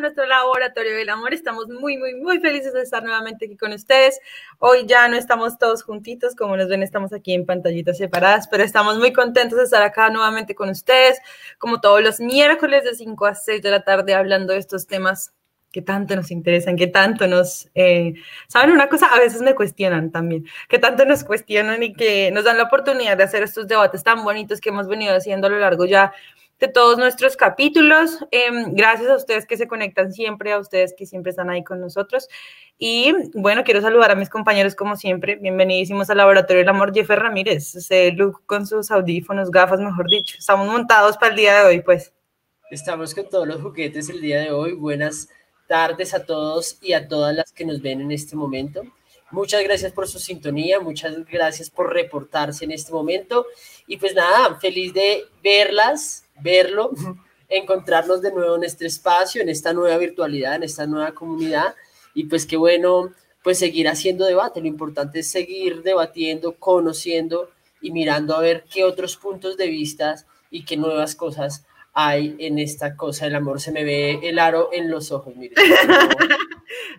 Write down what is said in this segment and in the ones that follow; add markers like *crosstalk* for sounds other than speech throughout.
Nuestro laboratorio del amor. Estamos muy, muy, muy felices de estar nuevamente aquí con ustedes. Hoy ya no estamos todos juntitos, como nos ven, estamos aquí en pantallitas separadas, pero estamos muy contentos de estar acá nuevamente con ustedes, como todos los miércoles de 5 a 6 de la tarde, hablando de estos temas que tanto nos interesan, que tanto nos... Eh, ¿Saben una cosa? A veces me cuestionan también, que tanto nos cuestionan y que nos dan la oportunidad de hacer estos debates tan bonitos que hemos venido haciendo a lo largo ya de todos nuestros capítulos. Em, gracias a ustedes que se conectan siempre, a ustedes que siempre están ahí con nosotros. Y bueno, quiero saludar a mis compañeros como siempre. Bienvenidísimos al Laboratorio del Amor, Jeffer Ramírez, ese con sus audífonos, gafas, mejor dicho. Estamos montados para el día de hoy, pues. Estamos con todos los juguetes el día de hoy. Buenas tardes a todos y a todas las que nos ven en este momento. Muchas gracias por su sintonía, muchas gracias por reportarse en este momento. Y pues nada, feliz de verlas, verlo, encontrarnos de nuevo en este espacio, en esta nueva virtualidad, en esta nueva comunidad. Y pues qué bueno, pues seguir haciendo debate. Lo importante es seguir debatiendo, conociendo y mirando a ver qué otros puntos de vista y qué nuevas cosas hay en esta cosa del amor. Se me ve el aro en los ojos, miren. *laughs*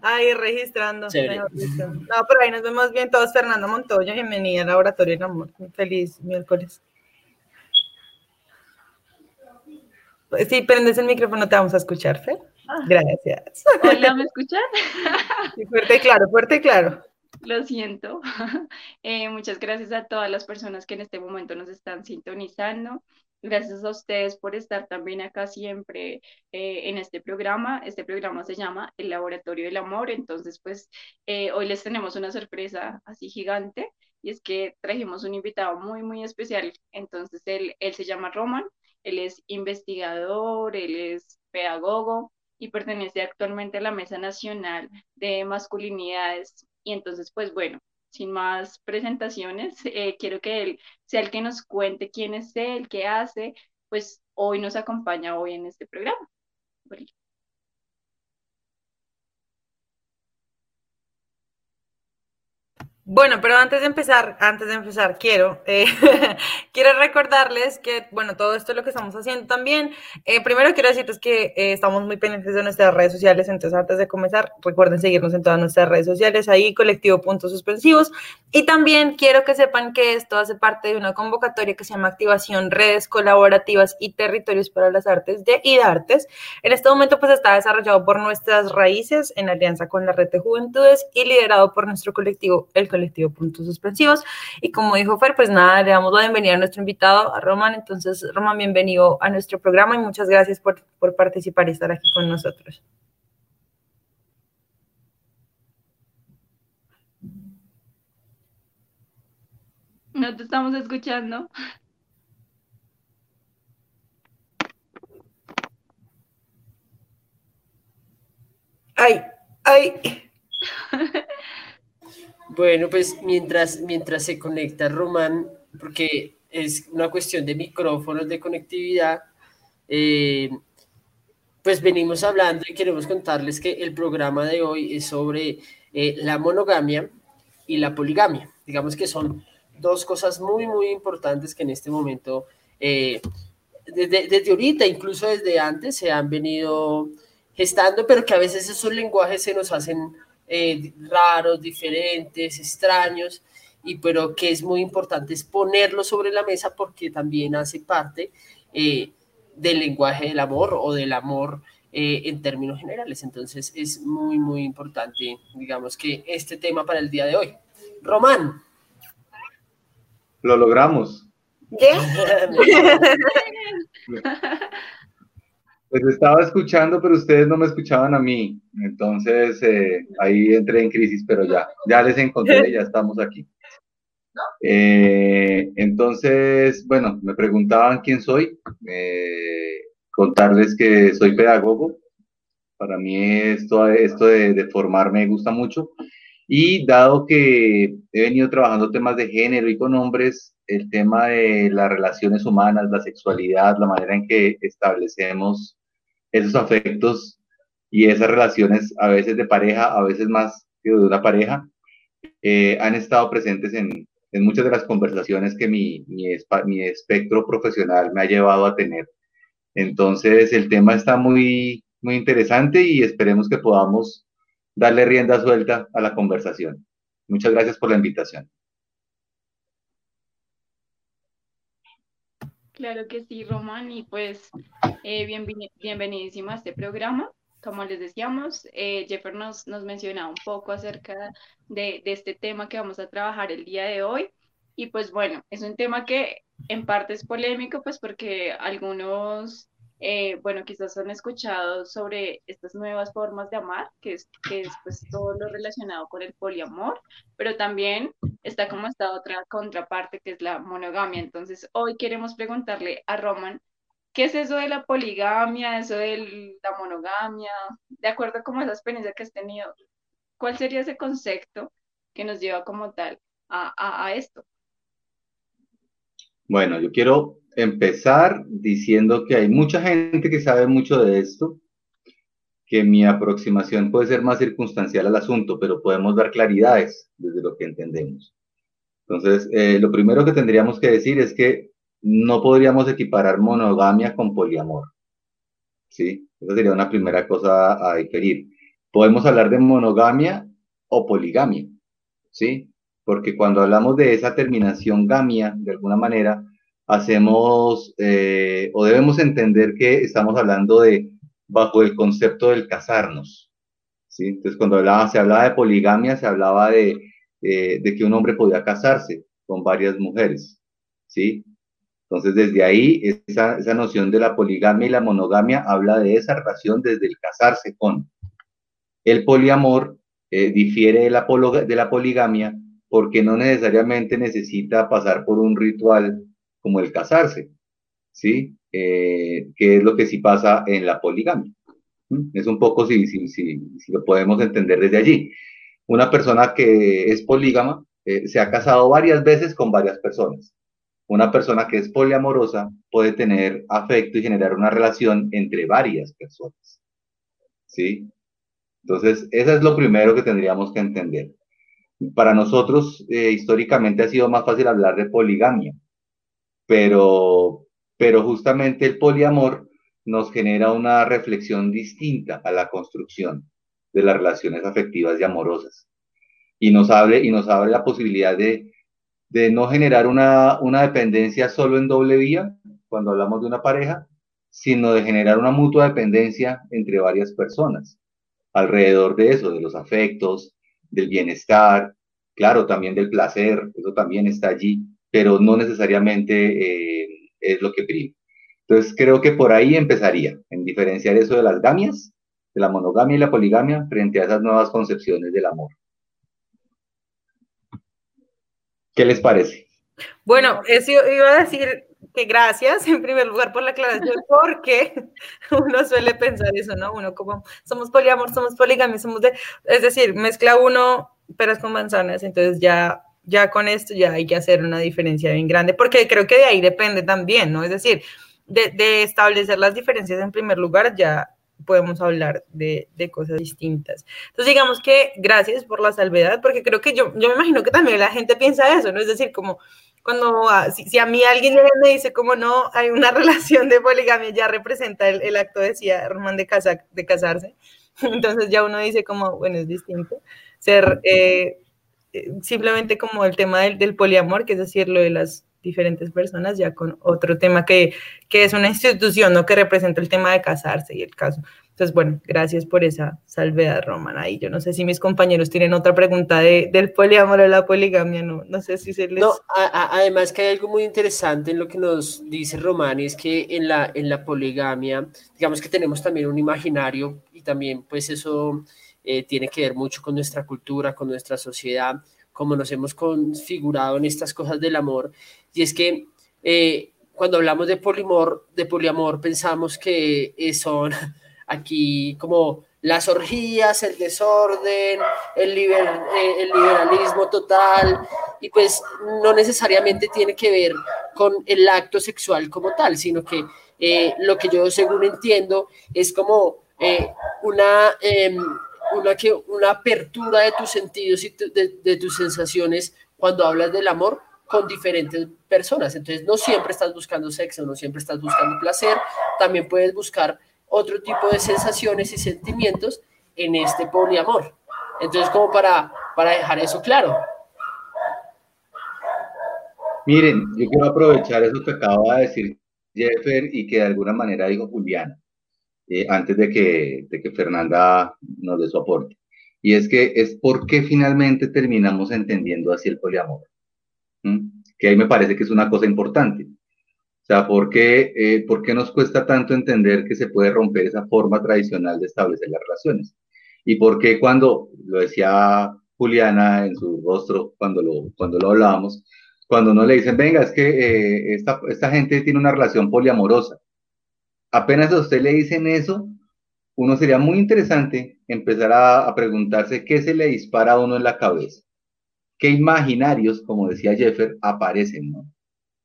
Ahí registrando. No, pero ahí nos vemos bien todos. Fernando Montoya, bienvenida al Laboratorio del Amor. Feliz miércoles. Sí, prendes el micrófono, te vamos a escuchar, Fer. Ah. Gracias. Hola, ¿me *laughs* escuchan? fuerte y claro, fuerte y claro. Lo siento. *laughs* Eh, muchas gracias a todas las personas que en este momento nos están sintonizando. Gracias a ustedes por estar también acá siempre eh, en este programa. Este programa se llama El Laboratorio del Amor. Entonces, pues eh, hoy les tenemos una sorpresa así gigante y es que trajimos un invitado muy, muy especial. Entonces, él, él se llama Roman él es investigador, él es pedagogo y pertenece actualmente a la Mesa Nacional de Masculinidades. Y entonces, pues bueno, sin más presentaciones, *laughs* eh, quiero que él sea el que nos cuente quién es él, qué hace, pues hoy nos acompaña hoy en este programa. Pero antes de empezar, antes de empezar, quiero, eh, *laughs* quiero recordarles que, bueno, todo esto es lo que estamos haciendo también. Eh, primero quiero decirles que eh, estamos muy pendientes de nuestras redes sociales, entonces antes de comenzar, recuerden seguirnos en todas nuestras redes sociales, ahí colectivo puntos suspensivos. Y también quiero que sepan que esto hace parte de una convocatoria que se llama Activación Redes Colaborativas y Territorios para las Artes de IDARTES. En este momento, pues está desarrollado por nuestras raíces en alianza con la Red de Juventudes y liderado por nuestro colectivo, el colectivo Puntos Suspensivos. Y como dijo Fer, pues nada, le damos la bienvenida a nuestro invitado, a Roman. Entonces, Roman, bienvenido a nuestro programa y muchas gracias por, por participar y estar aquí con nosotros. No te estamos escuchando. Ay, ay. *laughs* Bueno, pues mientras, mientras se conecta Román, porque es una cuestión de micrófonos, de conectividad, eh, pues venimos hablando y queremos contarles que el programa de hoy es sobre eh, la monogamia y la poligamia. Digamos que son dos cosas muy, muy importantes que en este momento, eh, desde, desde ahorita, incluso desde antes, se han venido gestando, pero que a veces esos lenguajes se nos hacen eh, raros, diferentes, extraños, y pero que es muy importante es ponerlo sobre la mesa porque también hace parte eh, del lenguaje del amor o del amor eh, en términos generales. Entonces es muy, muy importante, digamos que este tema para el día de hoy. Román. Lo logramos. *laughs* *laughs* *laughs* Pues estaba escuchando, pero ustedes no me escuchaban a mí. Entonces eh, ahí entré en crisis, pero ya, ya les encontré, *laughs* ya estamos aquí. Eh, entonces, bueno, me preguntaban quién soy. Eh, contarles que soy pedagogo. Para mí esto, esto de, de formar me gusta mucho. Y dado que he venido trabajando temas de género y con hombres, el tema de las relaciones humanas, la sexualidad, la manera en que establecemos esos afectos y esas relaciones, a veces de pareja, a veces más que de una pareja, eh, han estado presentes en, en, muchas de las conversaciones que mi, mi, mi espectro profesional me ha llevado a tener. Entonces, el tema está muy, muy interesante y esperemos que podamos darle rienda suelta a la conversación. Muchas gracias por la invitación. Claro que sí, Román, y pues eh, bienvenidísima a este programa. Como les decíamos, eh, Jeffer nos, nos mencionaba un poco acerca de, de este tema que vamos a trabajar el día de hoy. Y pues bueno, es un tema que en parte es polémico, pues porque algunos eh, bueno, quizás han escuchado sobre estas nuevas formas de amar, que es, que es pues, todo lo relacionado con el poliamor, pero también está como esta otra contraparte que es la monogamia. Entonces, hoy queremos preguntarle a Roman, ¿qué es eso de la poligamia, eso de la monogamia? De acuerdo con esa experiencia que has tenido, ¿cuál sería ese concepto que nos lleva como tal a, esto? Bueno, yo quiero empezar diciendo que hay mucha gente que sabe mucho de esto, que mi aproximación puede ser más circunstancial al asunto, pero podemos dar claridades desde lo que entendemos. Entonces, eh, lo primero que tendríamos que decir es que no podríamos equiparar monogamia con poliamor. ¿Sí? Esa sería una primera cosa a diferir. Podemos hablar de monogamia o poligamia. ¿Sí? Porque cuando hablamos de esa terminación gamia, de alguna manera, hacemos eh, o debemos entender que estamos hablando de bajo el concepto del casarnos. ¿sí? Entonces, cuando hablaba, se hablaba de poligamia, se hablaba de, eh, de que un hombre podía casarse con varias mujeres. ¿sí? Entonces, desde ahí, esa, noción de la poligamia y la monogamia habla de esa relación desde el casarse con. El poliamor eh, difiere de la poligamia porque no necesariamente necesita pasar por un ritual como el casarse, ¿sí? Eh, que es lo que sí pasa en la poligamia. Es un poco si, si, si, si, lo podemos entender desde allí. Una persona que es polígama eh, se ha casado varias veces con varias personas. Una persona que es poliamorosa puede tener afecto y generar una relación entre varias personas. ¿Sí? Entonces, eso es lo primero que tendríamos que entender. Para nosotros, eh, históricamente ha sido más fácil hablar de poligamia, pero, pero justamente el poliamor nos genera una reflexión distinta a la construcción de las relaciones afectivas y amorosas. Y nos abre, y nos abre la posibilidad de, de no generar una, una dependencia solo en doble vía, cuando hablamos de una pareja, sino de generar una mutua dependencia entre varias personas alrededor de eso, de los afectos, del bienestar, claro, también del placer, eso también está allí, pero no necesariamente eh, es lo que prima. Entonces creo que por ahí empezaría, en diferenciar eso de las gamias, de la monogamia y la poligamia, frente a esas nuevas concepciones del amor. ¿Qué les parece? Bueno, eso iba a decir que gracias en primer lugar por la aclaración, *laughs* porque uno suele pensar eso, ¿no? Uno como somos poliamor, somos poligamia, somos de, es decir, mezcla uno peras con manzanas, entonces ya ya con esto ya hay que hacer una diferencia bien grande, porque creo que de ahí depende también, ¿no? Es decir, de, establecer las diferencias en primer lugar, ya podemos hablar de, cosas distintas. Entonces, digamos que gracias por la salvedad, porque creo que yo, yo me imagino que también la gente piensa eso, ¿no? Es decir, como cuando, si, a mí alguien me dice como no, hay una *laughs* relación de poligamia, ya representa el, acto, decía Román, de, casa, de casarse. *laughs* Entonces ya uno dice como, bueno, es distinto. Ser... Eh, simplemente como el tema del, del, poliamor, que es decir, lo de las diferentes personas, ya con otro tema que, que es una institución, ¿no? Que representa el tema de casarse y el caso. Entonces, bueno, gracias por esa salvedad, Romana. Y yo no sé si mis compañeros tienen otra pregunta de, del poliamor o la poligamia, no, no sé si se les... No, además que hay algo muy interesante en lo que nos dice Román, es que en la, en la poligamia, digamos que tenemos también un imaginario y también pues eso eh, tiene que ver mucho con nuestra cultura, con nuestra sociedad, como nos hemos configurado en estas cosas del amor. Y es que... Eh, cuando hablamos de polimor, de poliamor, pensamos que son *laughs* aquí como las orgías, el desorden, el, eh, el, liberalismo total, y pues no necesariamente tiene que ver con el acto sexual como tal, sino que eh, lo que yo según entiendo es como eh, una, em, una, que, una apertura de tus sentidos y de, de tus sensaciones cuando hablas del amor con diferentes personas. Entonces, no siempre estás buscando sexo, no siempre estás buscando placer, también puedes buscar otro tipo de sensaciones y sentimientos en este poliamor. Entonces, como para, para dejar eso claro. Miren, yo quiero aprovechar eso que acaba de decir Jeffer y que de alguna manera dijo Julián, eh, antes de que, de que Fernanda nos dé su aporte. Y es que es porque finalmente terminamos entendiendo así el poliamor. Que ahí me parece que es una cosa importante. O sea, ¿por qué, eh, ¿por qué nos cuesta tanto entender que se puede romper esa forma tradicional de establecer las relaciones? Y por qué cuando, lo decía Juliana en su rostro cuando lo, cuando lo hablábamos, cuando uno le dicen, venga, es que eh, esta, esta gente tiene una relación poliamorosa. Apenas a usted le dicen eso, uno sería muy interesante empezar a, a, preguntarse qué se le dispara a uno en la cabeza, qué imaginarios, como decía Jeffer, aparecen, ¿no?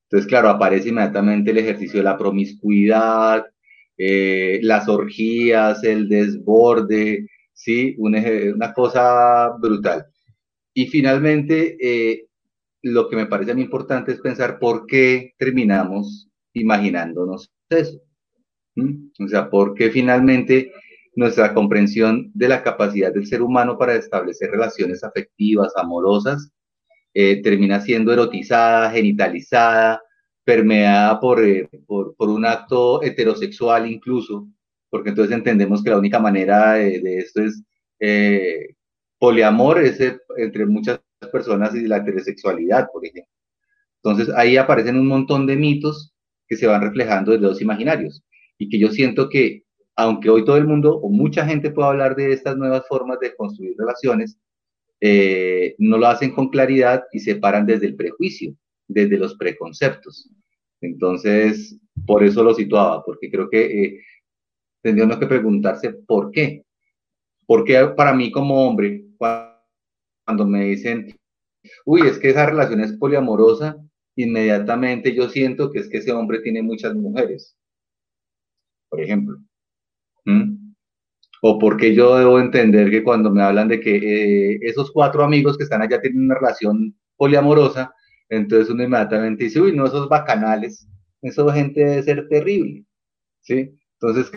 Entonces, claro, aparece inmediatamente el ejercicio de la promiscuidad, eh, las orgías, el desborde, ¿sí? Una, cosa brutal. Y finalmente, eh, lo que me parece muy importante es pensar por qué terminamos imaginándonos eso. O sea, por qué finalmente nuestra comprensión de la capacidad del ser humano para establecer relaciones afectivas, amorosas, eh, termina siendo erotizada, genitalizada, permeada eh, por, por, un acto heterosexual incluso, porque entonces entendemos que la única manera de, esto es eh, poliamor, es entre muchas personas y la heterosexualidad, por ejemplo. Entonces ahí aparecen un montón de mitos que se van reflejando desde los imaginarios y que yo siento que aunque hoy todo el mundo o mucha gente puede hablar de estas nuevas formas de construir relaciones, eh, no lo hacen con claridad y se paran desde el prejuicio, desde los preconceptos. Entonces, por eso lo situaba, porque creo que eh, tendríamos que preguntarse por qué. ¿Por qué para mí como hombre, cuando me dicen, uy, es que esa relación es poliamorosa, inmediatamente yo siento que es que ese hombre tiene muchas mujeres, por ejemplo. O porque yo debo entender que cuando me hablan de que eh, esos cuatro amigos que están allá tienen una relación poliamorosa, entonces uno inmediatamente dice, uy, no, esos bacanales, esa gente debe ser terrible, ¿sí? Entonces,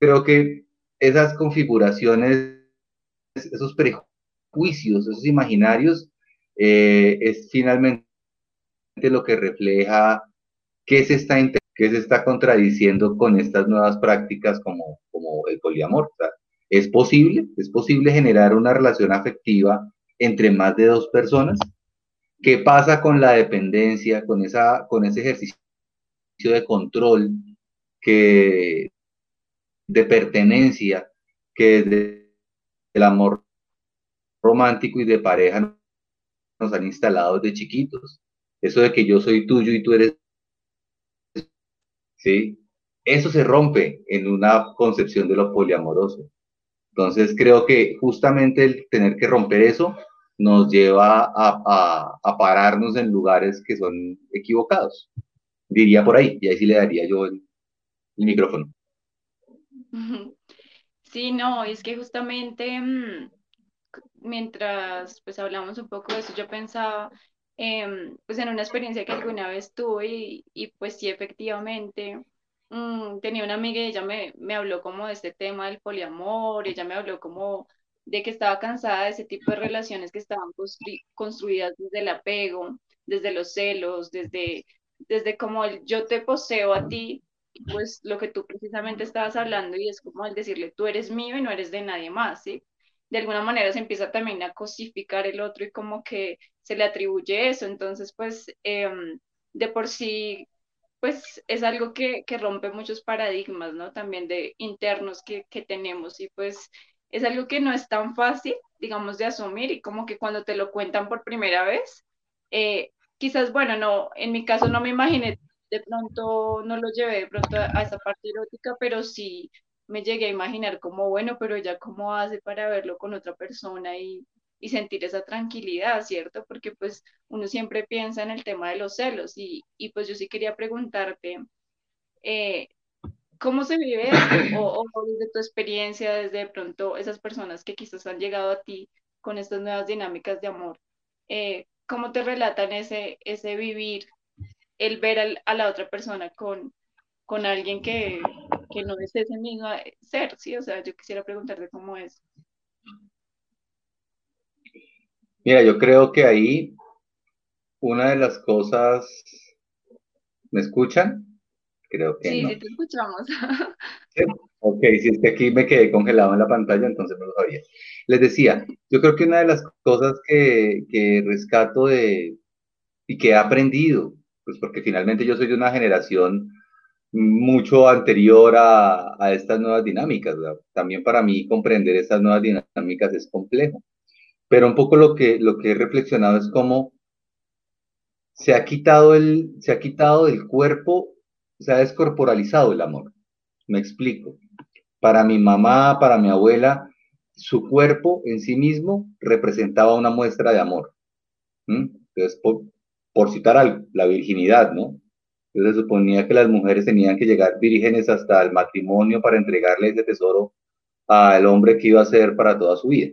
creo que esas configuraciones, esos prejuicios, esos imaginarios, eh, es finalmente lo que refleja qué se está que se está contradiciendo con estas nuevas prácticas como, como el poliamor. ¿Es posible? ¿Es posible generar una relación afectiva entre más de dos personas? ¿Qué pasa con la dependencia, con, esa, con ese ejercicio de control, que, de pertenencia, que desde el amor romántico y de pareja nos han instalado desde chiquitos? Eso de que yo soy tuyo y tú eres ¿sí? Eso se rompe en una concepción de lo poliamoroso. Entonces creo que justamente el tener que romper eso nos lleva a, pararnos en lugares que son equivocados. Diría por ahí, y ahí sí le daría yo el, micrófono. *laughs* Sí, no, es que justamente mm, mientras pues hablamos un poco de eso, yo pensaba Em, pues en una experiencia que alguna vez tuve y, pues sí, efectivamente, mm, tenía una amiga y ella me, me habló como de este tema del poliamor, ella me habló como de que estaba cansada de ese tipo de relaciones que estaban construidas desde el apego, desde los celos, desde, desde como el yo te poseo a ti pues lo que tú precisamente estabas hablando y es como el decirle, tú eres mío y no eres de nadie más, ¿sí? De alguna manera se empieza también a cosificar el otro y como que se le atribuye eso, entonces pues em, de por sí pues es algo que, que, rompe muchos paradigmas, ¿no? También de internos que, que tenemos y pues es algo que no es tan fácil, digamos, de asumir y como que cuando te lo cuentan por primera vez, eh, quizás, bueno, no, en mi caso no me imaginé, de pronto no lo llevé de pronto a, esa parte erótica, pero sí me llegué a imaginar como, bueno, pero ella cómo hace para verlo con otra persona y, y sentir esa tranquilidad, ¿cierto? Porque pues uno siempre piensa en el tema de los celos y, y pues yo sí quería preguntarte, eh, ¿Cómo se vive O, o, desde tu experiencia, desde pronto esas personas que quizás han llegado a ti con estas nuevas dinámicas de amor, eh, ¿cómo te relatan ese, ese vivir, el ver a la otra persona con, con alguien que, que no es ese mismo ser? ¿sí? O sea, yo quisiera preguntarte cómo es. Mira, yo creo que ahí una de las cosas, ¿me escuchan? Creo que sí, no. sí, te escuchamos. *laughs* Ok, si es que aquí me quedé congelado en la pantalla, entonces no lo sabía. Les decía, yo creo que una de las cosas que, que rescato de y que he aprendido, pues porque finalmente yo soy de una generación mucho anterior a, a estas nuevas dinámicas. También para mí comprender estas nuevas dinámicas es complejo. Pero un poco lo que, lo que he reflexionado es cómo se ha quitado, el, se ha quitado del cuerpo se ha descorporalizado el amor. Me explico. Para mi mamá, para mi abuela, su cuerpo en sí mismo representaba una muestra de amor. Entonces, por, citar algo, la virginidad, ¿no? Se suponía que las mujeres tenían que llegar vírgenes hasta el matrimonio para entregarle ese tesoro al hombre que iba a ser para toda su vida.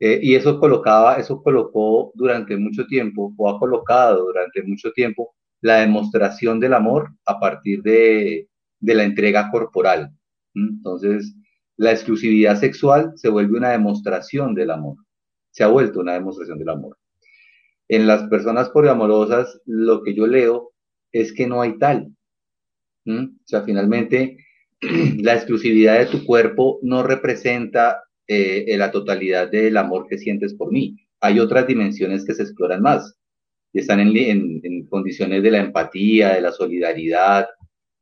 Eh, y eso colocaba, eso colocó durante mucho tiempo, o ha colocado durante mucho tiempo, la demostración del amor a partir de, la entrega corporal. Entonces, la exclusividad sexual se vuelve una demostración del amor, se ha vuelto una demostración del amor. En las personas poliamorosas, lo que yo leo es que no hay tal. O sea, finalmente, *clears throat* la exclusividad de tu cuerpo no representa eh, la totalidad del amor que sientes por mí. Hay otras dimensiones que se exploran más y están en, condiciones de la empatía, de la solidaridad,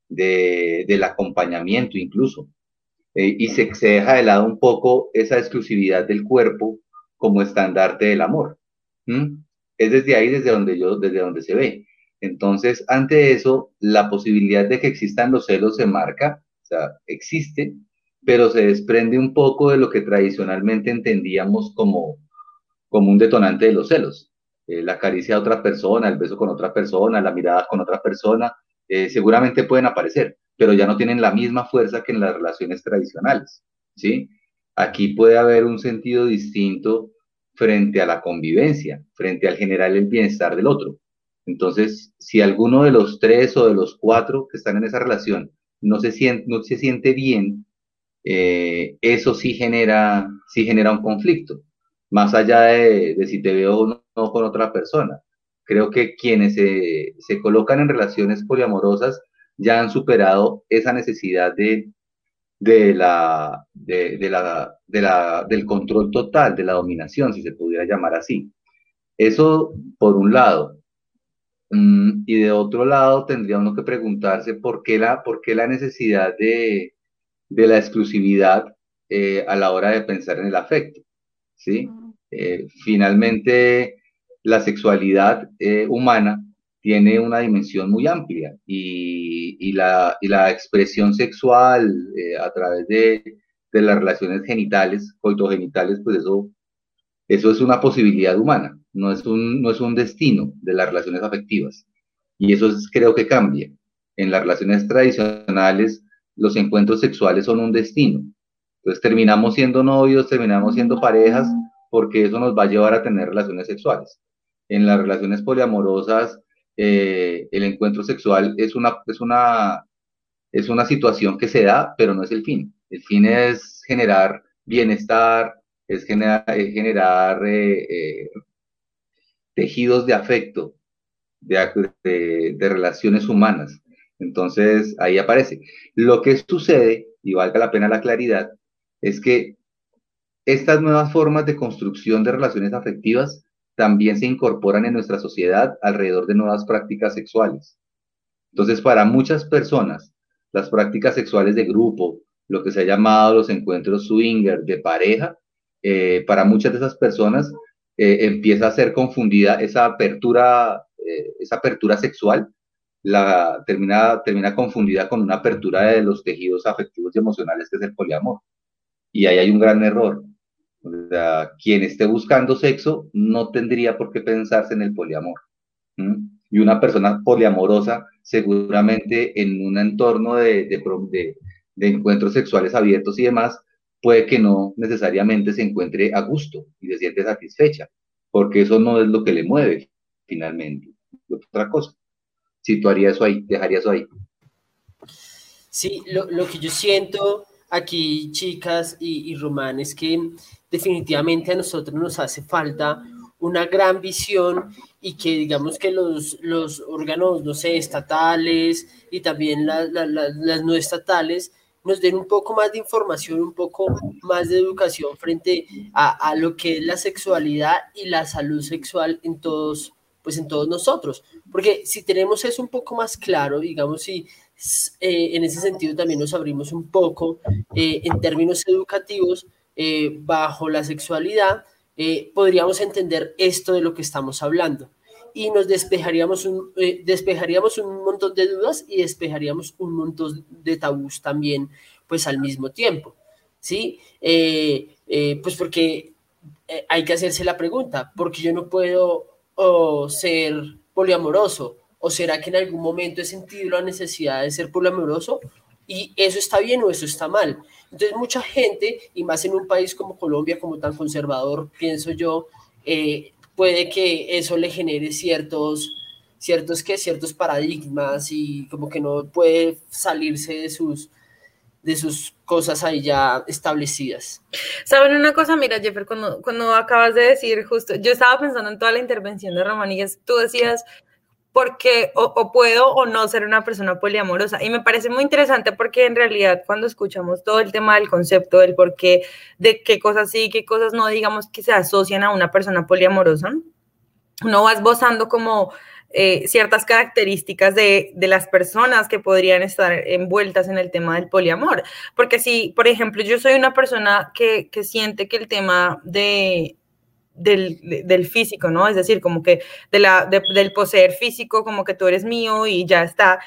de, del acompañamiento incluso. Eh, y se, se, deja de lado un poco esa exclusividad del cuerpo como estandarte del amor. Es desde ahí desde donde yo, desde donde se ve. Entonces, ante eso, la posibilidad de que existan los celos se marca, o sea, existe, pero se desprende un poco de lo que tradicionalmente entendíamos como, como un detonante de los celos. Eh, la caricia de otra persona, el beso con otra persona, la mirada con otra persona, eh, seguramente pueden aparecer, pero ya no tienen la misma fuerza que en las relaciones tradicionales, ¿sí? Aquí puede haber un sentido distinto frente a la convivencia, frente al generar el bienestar del otro. Entonces, si alguno de los tres o de los cuatro que están en esa relación no se siente, no se siente bien, eh, eso sí genera, sí genera un conflicto más allá de, si te veo o no, con otra persona. Creo que quienes se, se, colocan en relaciones poliamorosas ya han superado esa necesidad de, de la, de, de la, de la, del control total, de la dominación, si se pudiera llamar así. Eso por un lado. Mm, y de otro lado, tendría uno que preguntarse por qué la, por qué la necesidad de, de la exclusividad eh, a la hora de pensar en el afecto. ¿sí? Eh, finalmente, la sexualidad eh, humana tiene una dimensión muy amplia y, la, expresión sexual eh, a través de, las relaciones genitales, coitogenitales, pues eso, eso es una posibilidad humana, no es, un, no es un destino de las relaciones afectivas. Y eso creo que cambia. En las relaciones tradicionales, los encuentros sexuales son un destino, entonces terminamos siendo novios, terminamos siendo parejas, porque eso nos va a llevar a tener relaciones sexuales. En las relaciones poliamorosas, eh, el encuentro sexual es una, es, una, es una situación que se da, pero no es el fin. El fin es generar bienestar, es generar, generar eh, eh, tejidos de afecto, de, relaciones humanas. Entonces, ahí aparece. Lo que sucede, y valga la pena la claridad, es que estas nuevas formas de construcción de relaciones afectivas también se incorporan en nuestra sociedad alrededor de nuevas prácticas sexuales. Entonces, para muchas personas, las prácticas sexuales de grupo, lo que se ha llamado los encuentros swinger de pareja, eh, para muchas de esas personas eh, empieza a ser confundida esa apertura, eh, esa apertura sexual, la, termina, termina confundida con una apertura de los tejidos afectivos y emocionales que es el poliamor. Y ahí hay un gran error. Quien esté buscando sexo no tendría por qué pensarse en el poliamor. Y una persona poliamorosa seguramente en un entorno de, de, encuentros sexuales abiertos y demás, puede que no necesariamente se encuentre a gusto y se siente satisfecha, porque eso no es lo que le mueve finalmente. Otra cosa. Si tú harías eso ahí, dejarías eso ahí. Sí, lo, lo que yo siento aquí, chicas y, y es que definitivamente a nosotros nos hace falta una gran visión y que digamos que los, los órganos, no sé, estatales y también las no estatales nos den un poco más de información, un poco más de educación frente a, a, lo que es la sexualidad y la salud sexual en todos, pues en todos nosotros. Porque si tenemos eso un poco más claro, digamos, si eh, en ese sentido también nos abrimos un poco eh, en términos educativos eh, bajo la sexualidad, eh, podríamos entender esto de lo que estamos hablando y nos despejaríamos un, eh, despejaríamos un montón de dudas y despejaríamos un montón de tabús también, pues al mismo tiempo, ¿sí? Eh, pues porque hay que hacerse la pregunta, porque yo no puedo ser poliamoroso? ¿O será que en algún momento he sentido la necesidad de ser poliamoroso? ¿Y eso está bien o eso está mal? Entonces mucha gente, y más en un país como Colombia, como tan conservador, pienso yo, eh, puede que eso le genere ciertos, ciertos, que ciertos paradigmas y como que no puede salirse de sus, de sus cosas ahí ya establecidas. ¿Saben una cosa? Mira, Jeffer, cuando, acabas de decir justo, yo estaba pensando en toda la intervención de Romanillas, tú decías porque o, puedo o no ser una persona poliamorosa. Y me parece muy interesante porque en realidad cuando escuchamos todo el tema del concepto, del por qué, de qué cosas sí, qué cosas no, digamos que se asocian a una persona poliamorosa, uno va esbozando como eh, ciertas características de, de, las personas que podrían estar envueltas en el tema del poliamor. Porque si, por ejemplo, yo soy una persona que, que siente que el tema de del, físico, ¿no? Es decir, como que de la, del poseer físico, como que tú eres mío y ya está.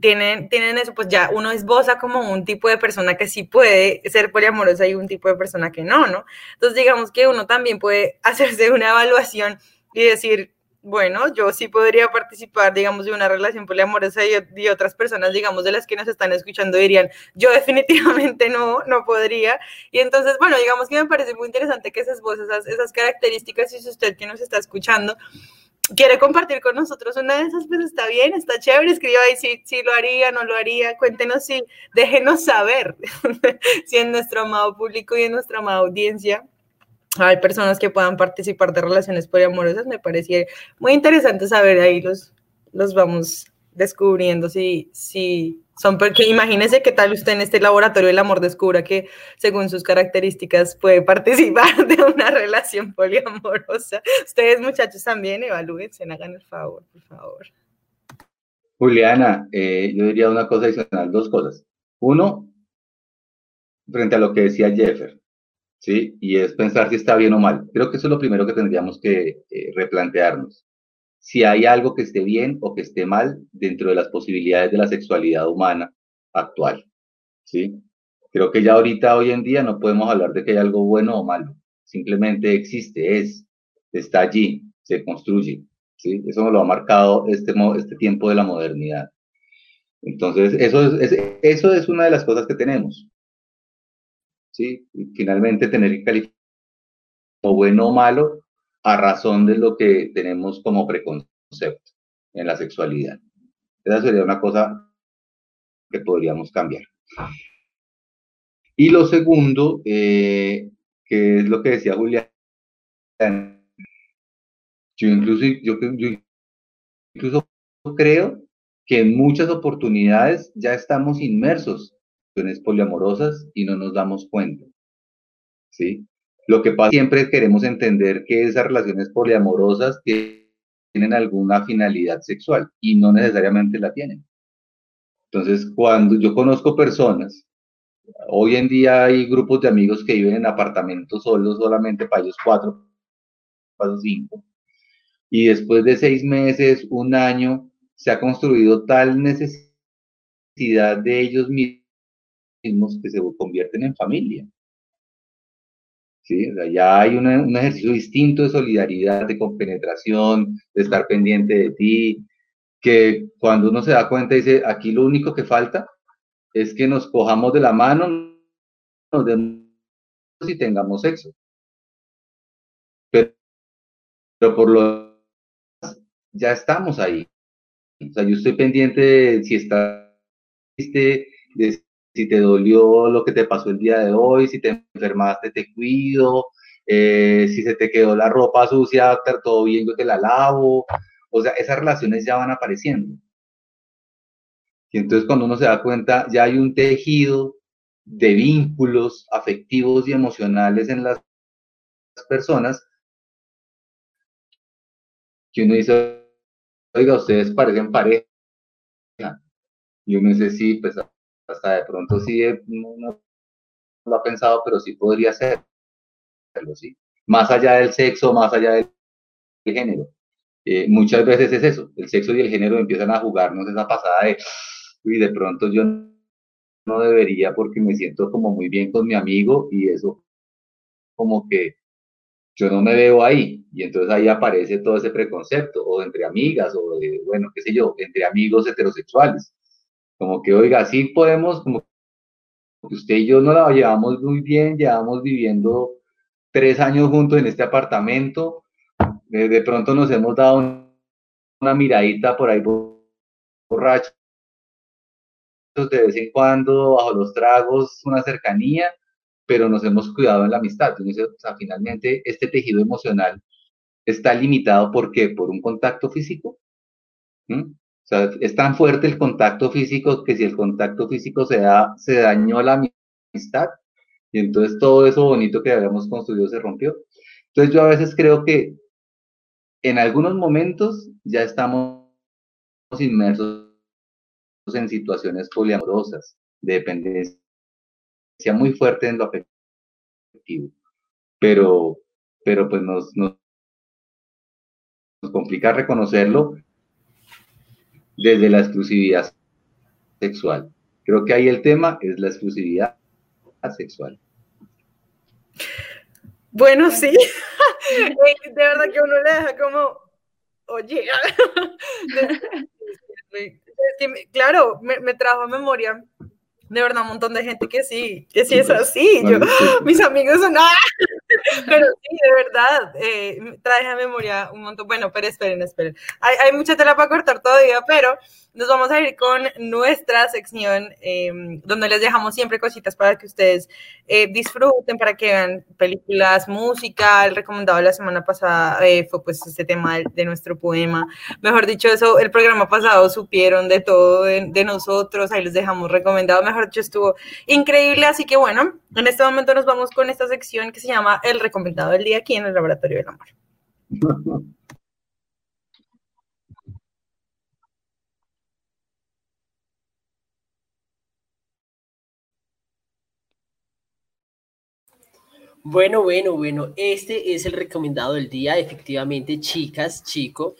Tienen, tienen eso, pues ya uno esboza como un tipo de persona que sí puede ser poliamorosa y un tipo de persona que no, ¿no? Entonces, digamos que uno también puede *laughs* hacerse una evaluación y decir, bueno, yo sí podría participar, digamos, de una relación poliamorosa y, otras personas, digamos, de las que nos están escuchando dirían, yo definitivamente no, no podría. Y entonces, bueno, digamos que me parece muy interesante que esas voces, esas, esas características, y si usted que nos está escuchando quiere compartir con nosotros una de esas, pues está bien, está chévere, escriba ahí si, si lo haría, no lo haría, cuéntenos si, déjenos saber *laughs* si en nuestro amado público y en nuestra amada audiencia hay personas que puedan participar de relaciones poliamorosas, me parecía muy interesante saber, ahí los, los vamos descubriendo si, si son, porque imagínese qué tal usted en este laboratorio del amor descubra que según sus características puede participar *laughs* de una relación poliamorosa. Ustedes muchachos también evalúense, hagan el favor, por favor. Juliana, eh, yo diría una cosa adicional, dos cosas. Uno, frente a lo que decía Jeffer, ¿sí? Y es pensar si está bien o mal. Creo que eso es lo primero que tendríamos que eh, replantearnos. Si hay algo que esté bien o que esté mal dentro de las posibilidades de la sexualidad humana actual, ¿sí? Creo que ya ahorita, hoy en día, no podemos hablar de que hay algo bueno o malo. Simplemente existe, es, está allí, se construye, ¿sí? Eso nos lo ha marcado este, este tiempo de la modernidad. Entonces, eso es, eso es una de las cosas que tenemos. ¿Sí? Y finalmente tener que calificar como bueno o malo a razón de lo que tenemos como preconcepto en la sexualidad. Esa sería una cosa que podríamos cambiar. Y lo segundo, eh, que es lo que decía Julián, yo incluso, yo, yo incluso creo que en muchas oportunidades ya estamos inmersos poliamorosas y no nos damos cuenta. ¿Sí? Lo que pasa siempre queremos entender que esas relaciones poliamorosas tienen alguna finalidad sexual y no necesariamente la tienen. Entonces, cuando yo conozco personas, hoy en día hay grupos de amigos que viven en apartamentos solos, solamente para ellos cuatro, para cinco, y después de seis meses, un año, se ha construido tal necesidad de ellos mismos que se convierten en familia. ¿Sí? ya hay un ejercicio distinto de solidaridad, de compenetración, de estar pendiente de ti, que cuando uno se da cuenta dice, aquí lo único que falta es que nos cojamos de la mano, nos demos y tengamos sexo. Pero, por lo ya estamos ahí. O sea, yo estoy pendiente de si estás triste, si te dolió lo que te pasó el día de hoy, si te enfermaste, te cuido, eh, si se te quedó la ropa sucia, todo bien, yo te la lavo. O sea, esas relaciones ya van apareciendo. Y entonces cuando uno se da cuenta, ya hay un tejido de vínculos afectivos y emocionales en las personas que uno dice, oiga, ustedes parecen pareja. Y uno dice, sí, pues hasta de pronto sí, eh, no, lo ha pensado, pero sí podría ser. ¿sí? Más allá del sexo, más allá del género. Eh, muchas veces es eso, el sexo y el género empiezan a jugarnos esa pasada de, y de pronto yo no debería porque me siento como muy bien con mi amigo y eso como que yo no me veo ahí. Y entonces ahí aparece todo ese preconcepto, o entre amigas, o de, bueno, qué sé yo, entre amigos heterosexuales. Como que, oiga, sí podemos, como que usted y yo no la llevamos muy bien, llevamos viviendo tres años juntos en este apartamento, de, pronto nos hemos dado una miradita por ahí borracho de vez en cuando, bajo los tragos, una cercanía, pero nos hemos cuidado en la amistad. Entonces, o sea, finalmente, este tejido emocional está limitado ¿por qué? Por un contacto físico. O sea, es tan fuerte el contacto físico que si el contacto físico se, da, se dañó la amistad y entonces todo eso bonito que habíamos construido se rompió. Entonces yo a veces creo que en algunos momentos ya estamos inmersos en situaciones poliamorosas, de dependencia muy fuerte en lo afectivo, pero, pero pues nos, nos, complica reconocerlo desde la exclusividad sexual. Creo que ahí el tema es la exclusividad sexual. Bueno, sí, *laughs* de verdad que uno le deja como, oye, *laughs* claro, me, me trajo a memoria de verdad, un montón de gente que sí, que sí es así. Yo, *laughs* mis amigos son, ¡ah! Pero sí, de verdad, eh, trae a memoria un montón. Bueno, pero esperen, esperen. Hay, hay mucha tela para cortar todavía, pero nos vamos a ir con nuestra sección em, donde les dejamos siempre cositas para que ustedes eh, disfruten, para que vean películas, música. El recomendado de la semana pasada eh, fue pues este tema de, nuestro poema. Mejor dicho, eso, el programa pasado supieron de todo de, de, nosotros, ahí les dejamos recomendado. Mejor dicho, estuvo increíble. Así que bueno, en este momento nos vamos con esta sección que se llama El recomendado del día aquí en el Laboratorio del Amor. Bueno, bueno, bueno, este es el recomendado del día, efectivamente, chicas, chico.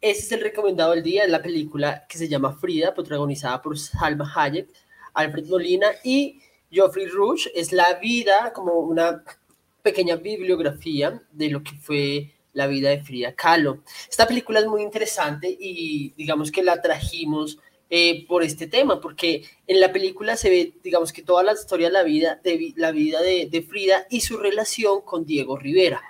Este es el recomendado del día, es la película que se llama Frida, protagonizada por Salma Hayek, Alfred Molina y Geoffrey Rush. Es la vida, como una pequeña bibliografía de lo que fue la vida de Frida Kahlo. Esta película es muy interesante y digamos que la trajimos eh, por este tema, porque en la película se ve, digamos que toda la historia de la vida de, la vida de, Frida y su relación con Diego Rivera,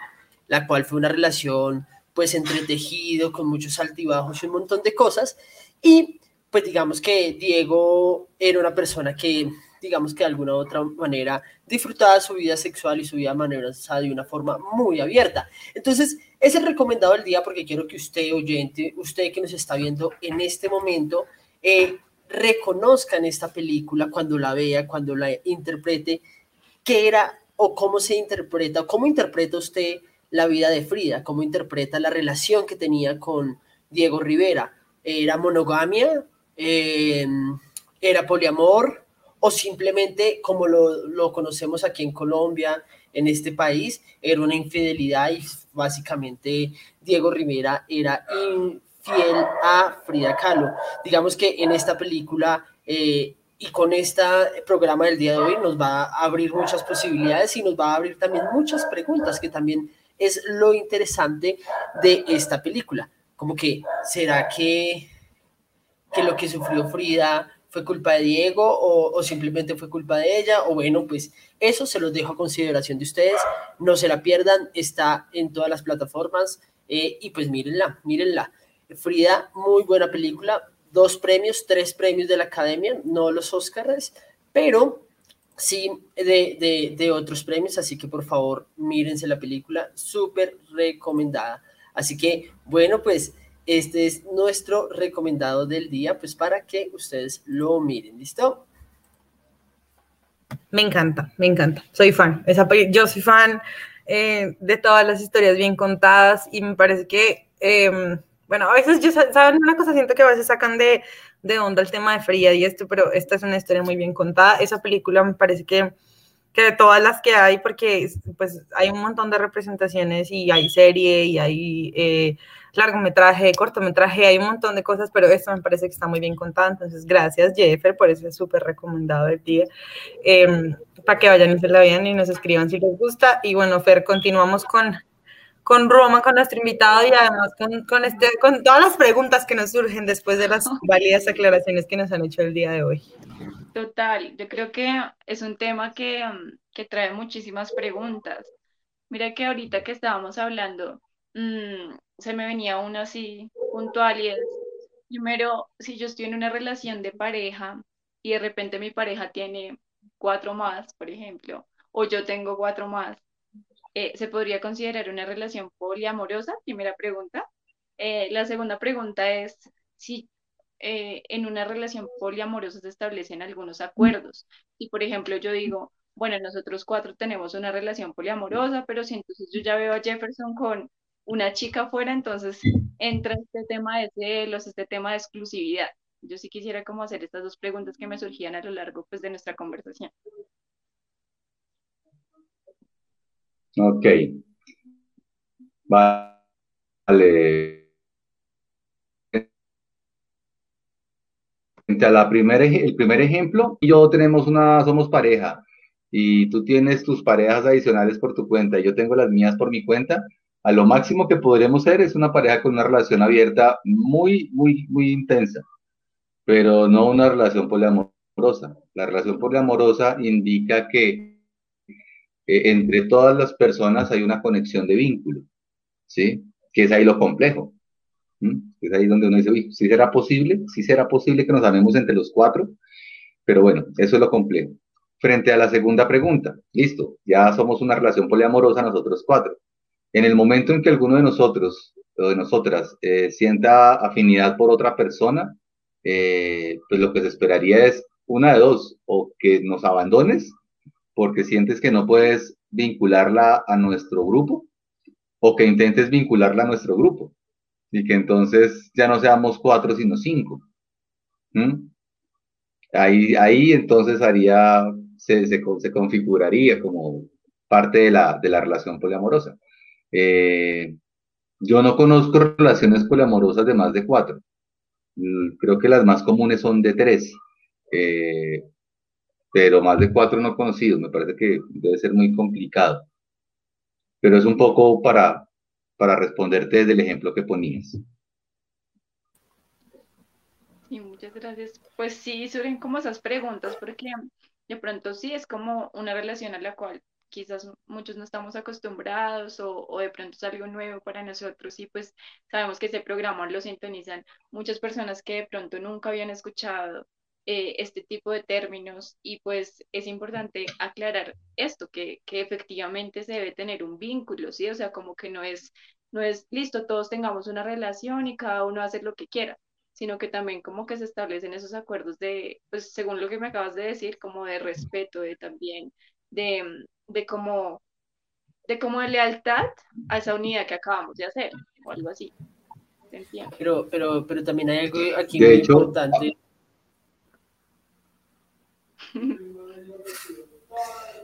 la cual fue una relación pues entretejido, con muchos altibajos y un montón de cosas. Y pues digamos que Diego era una persona que, digamos que de alguna u otra manera disfrutaba su vida sexual y su vida manera de una forma muy abierta. Entonces, es el recomendado del día porque quiero que usted, oyente, usted que nos está viendo en este momento, eh, reconozcan esta película cuando la vea, cuando la interprete, qué era o cómo se interpreta, o cómo interpreta usted la vida de Frida, cómo interpreta la relación que tenía con Diego Rivera. ¿Era monogamia? Em, ¿Era poliamor? ¿O simplemente, como lo, lo conocemos aquí en Colombia, en este país, era una infidelidad y básicamente Diego Rivera era infiel a Frida Kahlo? Digamos que en esta película eh, y con este programa del día de hoy nos va a abrir muchas posibilidades y nos va a abrir también muchas preguntas que también es lo interesante de esta película. Como que, ¿será que, que lo que sufrió Frida fue culpa de Diego o, simplemente fue culpa de ella? O bueno, pues eso se los dejo a consideración de ustedes. No se la pierdan, está en todas las plataformas eh, y pues mírenla, mírenla. Frida, muy buena película, dos premios, tres premios de la Academia, no los Oscars, pero sí de, de, otros premios, así que por favor mírense la película, súper recomendada. Así que bueno, pues este es nuestro recomendado del día, pues para que ustedes lo miren, ¿listo? Me encanta, me encanta, soy fan. Yo soy fan eh, de todas las historias bien contadas y me parece que, em, bueno, a veces yo, ¿saben una cosa? Siento que a veces sacan de de onda el tema de Frida y esto, pero esta es una historia muy bien contada. Esa película me parece que, que de todas las que hay, porque pues hay un montón de representaciones y hay serie y hay eh, largometraje, cortometraje, hay un montón de cosas, pero esto me parece que está muy bien contada. Entonces, gracias Jeffer por ese súper recomendado del día. Em, para que vayan y se la vean y nos escriban si les gusta. Y bueno, Fer, continuamos con con Roma, con nuestro invitado y además con, con, este, con todas las preguntas que nos surgen después de las *laughs* válidas aclaraciones que nos han hecho el día de hoy. Total, yo creo que es un tema que, que trae muchísimas preguntas. Mira que ahorita que estábamos hablando, mmm, se me venía uno así puntual y es, primero, si yo estoy en una relación de pareja y de repente mi pareja tiene cuatro más, por ejemplo, o yo tengo cuatro más, eh, ¿se podría considerar una relación poliamorosa? Primera pregunta. Eh, la segunda pregunta es si eh, en una relación poliamorosa se establecen algunos acuerdos. Y por ejemplo, yo digo, bueno, nosotros cuatro tenemos una relación poliamorosa, pero si entonces yo ya veo a Jefferson con una chica afuera, entonces entra este tema de celos, este tema de exclusividad. Yo sí quisiera como hacer estas dos preguntas que me surgían a lo largo pues, de nuestra conversación. Ok. Vale. A la primer, el primer ejemplo, yo tenemos una, somos pareja y tú tienes tus parejas adicionales por tu cuenta y yo tengo las mías por mi cuenta, a lo máximo que podremos ser es una pareja con una relación abierta muy, muy, muy intensa, pero no una relación poliamorosa. La relación poliamorosa indica que entre todas las personas hay una conexión de vínculo, ¿sí? Que es ahí lo complejo. Es ahí donde uno dice, ¿sí será posible? ¿Sí será posible que nos amemos entre los cuatro? Pero bueno, eso es lo complejo. Frente a la segunda pregunta, listo, ya somos una relación poliamorosa nosotros cuatro. En el momento en que alguno de nosotros o de nosotras eh, sienta afinidad por otra persona, eh, pues lo que se esperaría es una de dos, o que nos abandones porque sientes que no puedes vincularla a nuestro grupo o que intentes vincularla a nuestro grupo y que entonces ya no seamos cuatro sino cinco. ¿Mm? Ahí, ahí entonces haría, se, se, configuraría como parte de la, de la relación poliamorosa. Eh, yo no conozco relaciones poliamorosas de más de cuatro. Mm, creo que las más comunes son de tres. Eh, pero más de cuatro no conocidos, me parece que debe ser muy complicado. Pero es un poco para, para responderte desde el ejemplo que ponías. Sí, muchas gracias. Pues sí, surgen como esas preguntas, porque de pronto sí es como una relación a la cual quizás muchos no estamos acostumbrados o, o, de pronto es algo nuevo para nosotros y pues sabemos que ese programa lo sintonizan muchas personas que de pronto nunca habían escuchado eh, este tipo de términos y pues es importante aclarar esto, que, que, efectivamente se debe tener un vínculo, ¿sí? O sea, como que no es, no es listo, todos tengamos una relación y cada uno hace lo que quiera, sino que también como que se establecen esos acuerdos de, pues según lo que me acabas de decir, como de respeto, de también, de, de como, de como de lealtad a esa unidad que acabamos de hacer, o algo así. Pero, pero, pero también hay algo aquí muy importante.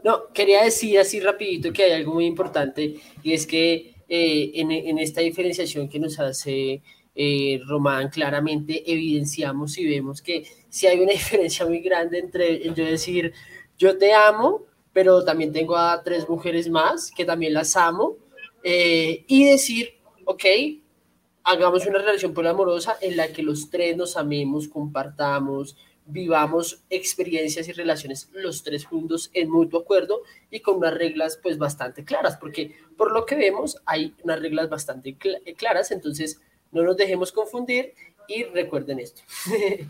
No, quería decir así rapidito que hay algo muy importante y es que eh, en, esta diferenciación que nos hace eh, Román, claramente evidenciamos y vemos que si hay una *laughs* diferencia muy grande entre yo decir yo te amo, pero también tengo a tres mujeres más que también las amo, eh, y decir, ok, hagamos una relación poliamorosa en la que los tres nos amemos, compartamos, vivamos experiencias y relaciones los tres juntos en mutuo acuerdo y con unas reglas pues bastante claras, porque por lo que vemos hay unas reglas bastante claras, entonces no nos dejemos confundir y recuerden esto. *laughs*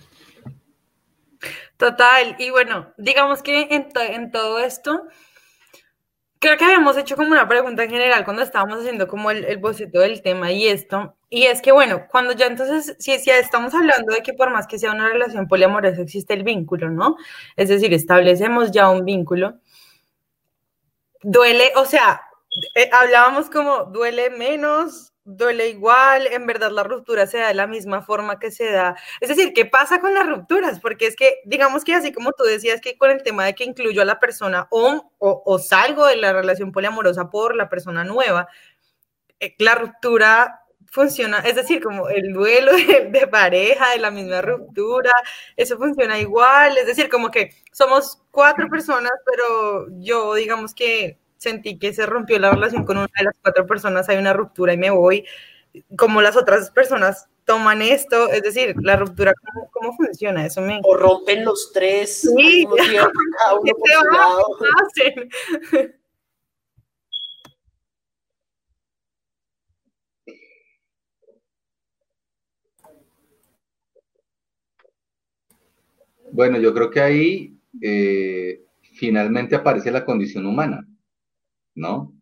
Total, y bueno, digamos que en, todo esto creo que habíamos hecho como una pregunta en general cuando estábamos haciendo como el, el, boceto del tema y esto, y es que bueno, cuando ya entonces, si, si estamos hablando de que por más que sea una relación poliamorosa existe el vínculo, ¿no? Es decir, establecemos ya un vínculo, duele, o sea, eh, hablábamos como duele menos, duele igual, en verdad la ruptura se da de la misma forma que se da. Es decir, ¿qué pasa con las rupturas? Porque es que, digamos que así como tú decías que con el tema de que incluyo a la persona o, o, salgo de la relación poliamorosa por la persona nueva, eh, la ruptura funciona, es decir, como el duelo *laughs* de, de, pareja, de la misma ruptura, eso funciona igual, es decir, como que somos cuatro personas, pero yo digamos que sentí que se rompió la relación con una de las cuatro personas, hay una ruptura y me voy, como las otras personas toman esto, es decir, la ruptura, ¿cómo, funciona? Eso me... O rompen los tres, sí. *laughs* cada uno por su lado. Bueno, yo creo que ahí eh, finalmente aparece la condición humana. ¿No?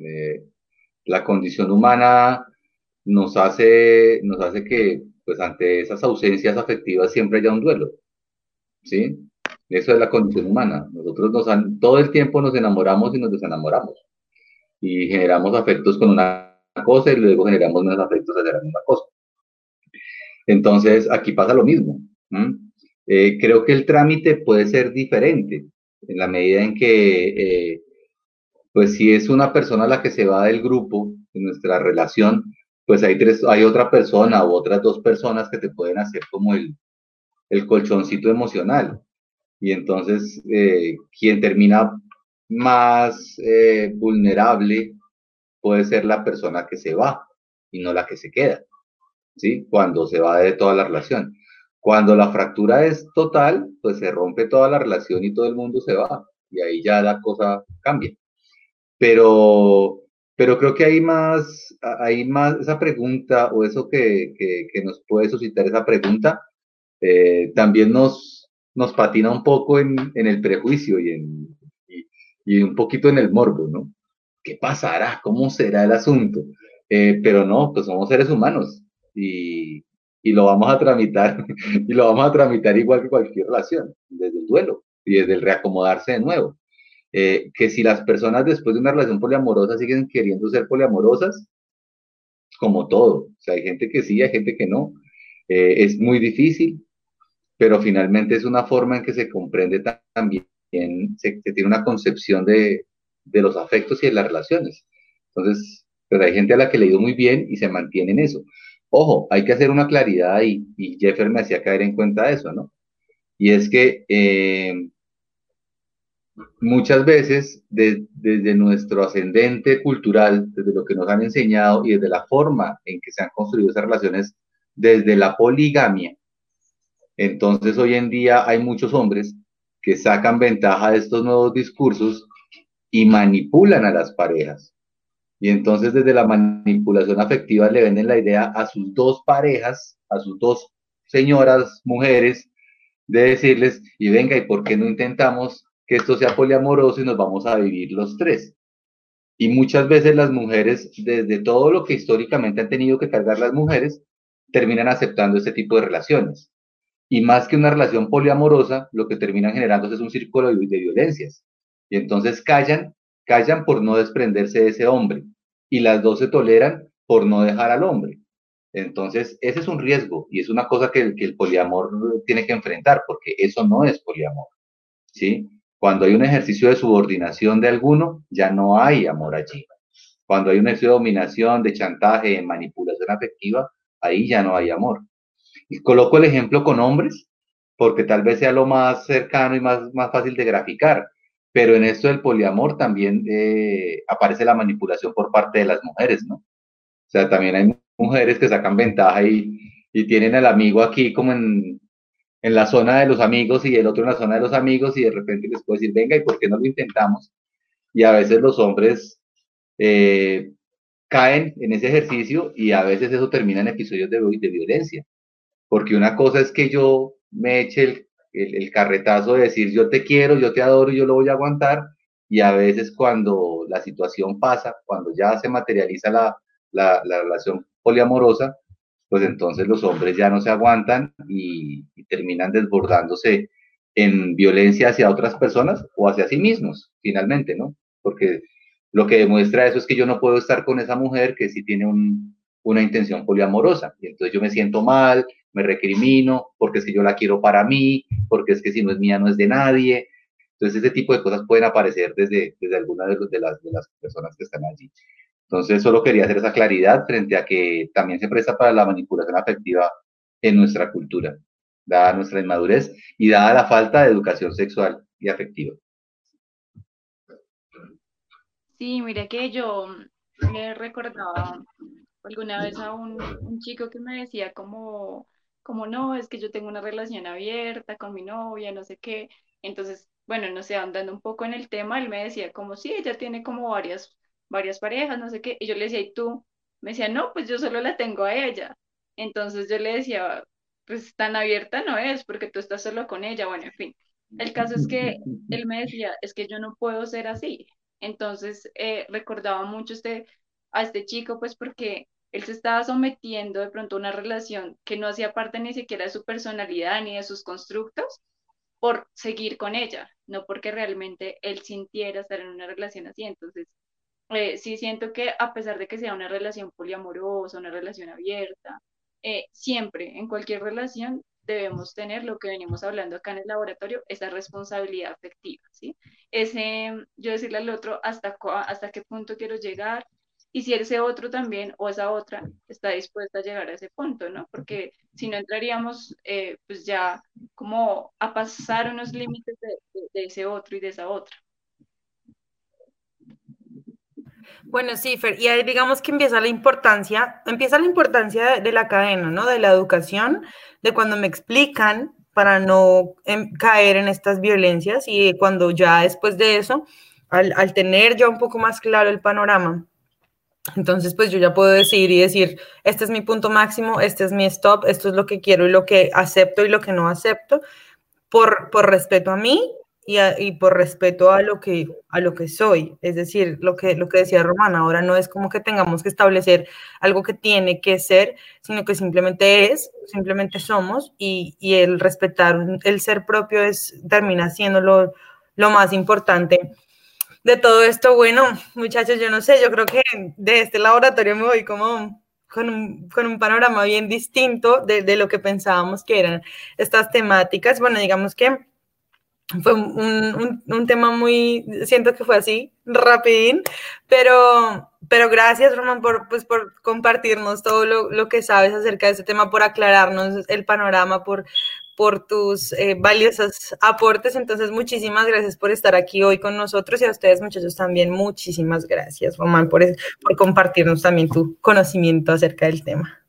Eh, la condición humana nos hace, nos hace que, pues ante esas ausencias afectivas siempre haya un duelo, ¿sí? Eso es la condición humana. Nosotros nos todo el tiempo nos enamoramos y nos desenamoramos. Y generamos afectos con una cosa y luego generamos menos afectos hacia la misma cosa. Entonces, aquí pasa lo mismo. Eh, creo que el trámite puede ser diferente en la medida en que eh, pues si es una persona la que se va del grupo, en nuestra relación, pues hay otra persona u otras dos personas que te pueden hacer como el, el colchoncito emocional. Y entonces, eh, quien termina más eh, vulnerable puede ser la persona que se va y no la que se queda, ¿sí? Cuando se va de toda la relación. Cuando la fractura es total, pues se rompe toda la relación y todo el mundo se va. Y ahí ya la cosa cambia pero, pero creo que hay más, hay más esa pregunta o eso que, que, nos puede suscitar esa pregunta, eh, también nos, nos patina un poco en, en el prejuicio y, en, y, un poquito en el morbo, ¿no? ¿Qué pasará? ¿Cómo será el asunto? Eh, pero no, pues somos seres humanos y, y lo vamos a tramitar, *laughs* y lo vamos a tramitar igual que cualquier relación, desde el duelo y desde el reacomodarse de nuevo. Eh, que si las personas después de una relación poliamorosa siguen queriendo ser poliamorosas, como todo, o sea, hay gente que sí, hay gente que no, eh, es muy difícil, pero finalmente es una forma en que se comprende también, se, tiene una concepción de, de, los afectos y de las relaciones. Entonces, pues hay gente a la que le ha ido muy bien y se mantiene en eso. Ojo, hay que hacer una claridad ahí, y Jeffer me hacía caer en cuenta de eso, ¿no? Y es que eh, muchas veces desde nuestro ascendente cultural, desde lo que nos han enseñado y desde la forma en que se han construido esas relaciones, desde la poligamia. Entonces hoy en día hay muchos hombres que sacan ventaja de estos nuevos discursos y manipulan a las parejas. Y entonces desde la manipulación afectiva le venden la idea a sus dos parejas, a sus dos señoras, mujeres, de decirles, y venga, ¿y por qué no intentamos que esto sea poliamoroso y nos vamos a vivir los tres. Y muchas veces las mujeres, desde todo lo que históricamente han tenido que cargar las mujeres, terminan aceptando este tipo de relaciones. Y más que una relación poliamorosa, lo que terminan generando es un círculo de, violencias. Y entonces callan, callan por no desprenderse de ese hombre. Y las dos se toleran por no dejar al hombre. Entonces, ese es un riesgo y es una cosa que el, que el poliamor tiene que enfrentar, porque eso no es poliamor. ¿sí? Cuando hay un ejercicio de subordinación de alguno, ya no hay amor allí. Cuando hay un ejercicio de dominación, de chantaje, de manipulación afectiva, ahí ya no hay amor. Y coloco el ejemplo con hombres, porque tal vez sea lo más cercano y más, más fácil de graficar. Pero en esto del poliamor también eh, aparece la manipulación por parte de las mujeres, ¿no? O sea, también hay mujeres que sacan ventaja y, y tienen al amigo aquí como en, en la zona de los amigos y el otro en la zona de los amigos y de repente les puedo decir, venga, ¿y por qué no lo intentamos? Y a veces los hombres eh, caen en ese ejercicio y a veces eso termina en episodios de, de violencia. Porque una cosa es que yo me eche el, el, carretazo de decir yo te quiero, yo te adoro y yo lo voy a aguantar. Y a veces cuando la situación pasa, cuando ya se materializa la, la, la relación poliamorosa, pues entonces los hombres ya no se aguantan y, y, terminan desbordándose en violencia hacia otras personas o hacia sí mismos, finalmente, ¿no? Porque lo que demuestra eso es que yo no puedo estar con esa mujer que sí tiene un, una intención poliamorosa. Y entonces yo me siento mal, me recrimino, porque es que yo la quiero para mí, porque es que si no es mía no es de nadie. Entonces ese tipo de cosas pueden aparecer desde, desde alguna de, de, las, de las personas que están allí. Entonces solo quería hacer esa claridad frente a que también se presta para la manipulación afectiva en nuestra cultura, dada nuestra inmadurez y dada la falta de educación sexual y afectiva. Sí, mire que yo me recordaba alguna vez a un, un, chico que me decía como, como no, es que yo tengo una relación abierta con mi novia, no sé qué. Entonces, bueno, no sé, andando un poco en el tema, él me decía como sí, ella tiene como varias, varias parejas, no sé qué. Y yo le decía, ¿y tú? Me decía, no, pues yo solo la tengo a ella. Entonces yo le decía, pues tan abierta no es, porque tú estás solo con ella, bueno, en fin. El caso es que él me decía, es que yo no puedo ser así, entonces, eh, recordaba mucho este, a este chico, pues porque él se estaba sometiendo de pronto a una relación que no hacía parte ni siquiera de su personalidad ni de sus constructos por seguir con ella, no porque realmente él sintiera estar en una relación así. Entonces, eh, sí siento que a pesar de que sea una relación poliamorosa, una relación abierta, eh, siempre en cualquier relación debemos tener lo que venimos hablando acá en el laboratorio, esa responsabilidad afectiva, ¿sí? Ese, yo decirle al otro hasta, hasta qué punto quiero llegar y si ese otro también o esa otra está dispuesta a llegar a ese punto, ¿no? Porque si no entraríamos eh, pues ya como a pasar unos límites de, de, de ese otro y de esa otra. Bueno, sí, y ahí digamos que empieza la importancia, empieza la importancia de, la cadena, ¿no? De la educación, de cuando me explican para no en, caer en estas violencias y cuando ya después de eso, al, al, tener ya un poco más claro el panorama, entonces pues yo ya puedo decir y decir, este es mi punto máximo, este es mi stop, esto es lo que quiero y lo que acepto y lo que no acepto, por, por respeto a mí y, a, y, por respeto a lo que a lo que soy. Es decir lo que lo que decía Romana ahora no es como que tengamos que establecer algo que tiene que ser sino que simplemente es simplemente somos y, y el respetar el ser propio es termina siendo lo, lo más importante de todo esto. Bueno muchachos yo no sé yo creo que de este laboratorio me voy como con un, con un panorama bien distinto de, de lo que pensábamos que eran estas temáticas. Bueno digamos que fue un, un, tema muy, siento que fue así, rapidín, pero, pero gracias, Roman, por, pues, por compartirnos todo lo, lo, que sabes acerca de este tema, por aclararnos el panorama, por, por tus eh, valiosos aportes. Entonces, muchísimas gracias por estar aquí hoy con nosotros y a ustedes, muchachos, también muchísimas gracias, Román, por, por compartirnos también tu conocimiento acerca del tema.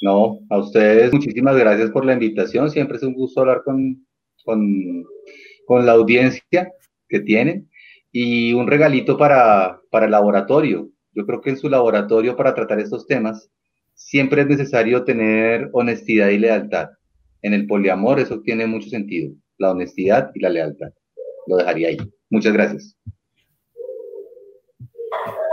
No, a ustedes muchísimas gracias por la invitación. Siempre es un gusto hablar con, con, con la audiencia que tienen y un regalito para, para el laboratorio. Yo creo que en su laboratorio para tratar estos temas siempre es necesario tener honestidad y lealtad. En el poliamor eso tiene mucho sentido, la honestidad y la lealtad. Lo dejaría ahí. Muchas gracias.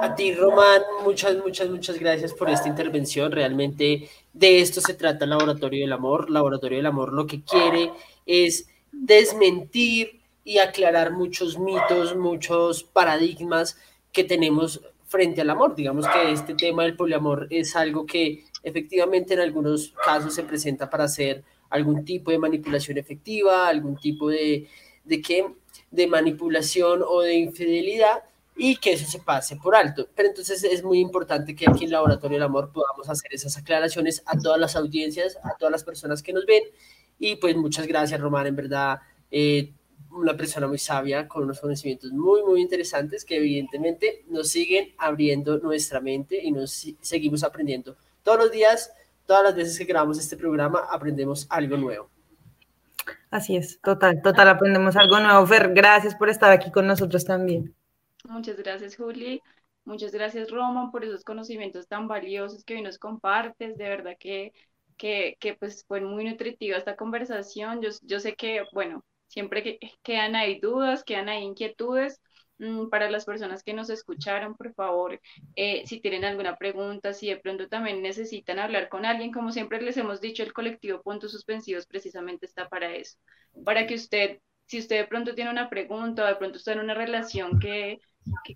A ti, Román, muchas, muchas, muchas gracias por esta intervención. Realmente de esto se trata el Laboratorio del Amor. Laboratorio del Amor lo que quiere es desmentir y aclarar muchos mitos, muchos paradigmas que tenemos frente al amor. Digamos que este tema del poliamor es algo que efectivamente en algunos casos se presenta para hacer algún tipo de manipulación efectiva, algún tipo de, de, ¿qué? de manipulación o de infidelidad y que eso se pase por alto. Pero entonces es muy importante que aquí en Laboratorio del Amor podamos hacer esas aclaraciones a todas las audiencias, a todas las personas que nos ven. Y pues muchas gracias, Román, en verdad, eh, una persona muy sabia, con unos conocimientos muy, muy interesantes que evidentemente nos siguen abriendo nuestra mente y nos seguimos aprendiendo. Todos los días, todas las veces que grabamos este programa, aprendemos algo nuevo. Así es, total, total, aprendemos algo nuevo. Fer, gracias por estar aquí con nosotros también. Muchas gracias, Juli. Muchas gracias, Roman, por esos conocimientos tan valiosos que hoy nos compartes. De verdad que, que, que pues fue muy nutritiva esta conversación. Yo, yo sé que, bueno, siempre que, quedan ahí dudas, quedan ahí inquietudes. Mm, para las personas que nos escucharon, por favor, eh, si tienen alguna pregunta, si de pronto también necesitan hablar con alguien, como siempre les hemos dicho, el colectivo Puntos Suspensivos precisamente está para eso, para que usted, si usted de pronto tiene una pregunta o de pronto está en una relación que,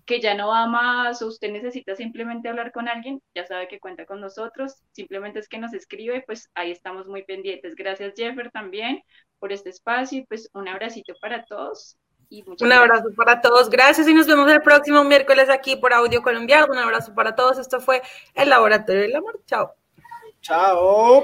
que, ya no va más o usted necesita simplemente hablar con alguien, ya sabe que cuenta con nosotros, simplemente es que nos escribe, pues ahí estamos muy pendientes. Gracias Jeffer también por este espacio y pues un abracito para todos. Y un abrazo para todos, gracias y nos vemos el próximo miércoles aquí por Audio Colombiano. Un abrazo para todos, esto fue el Laboratorio del Amor. Chao. Chao.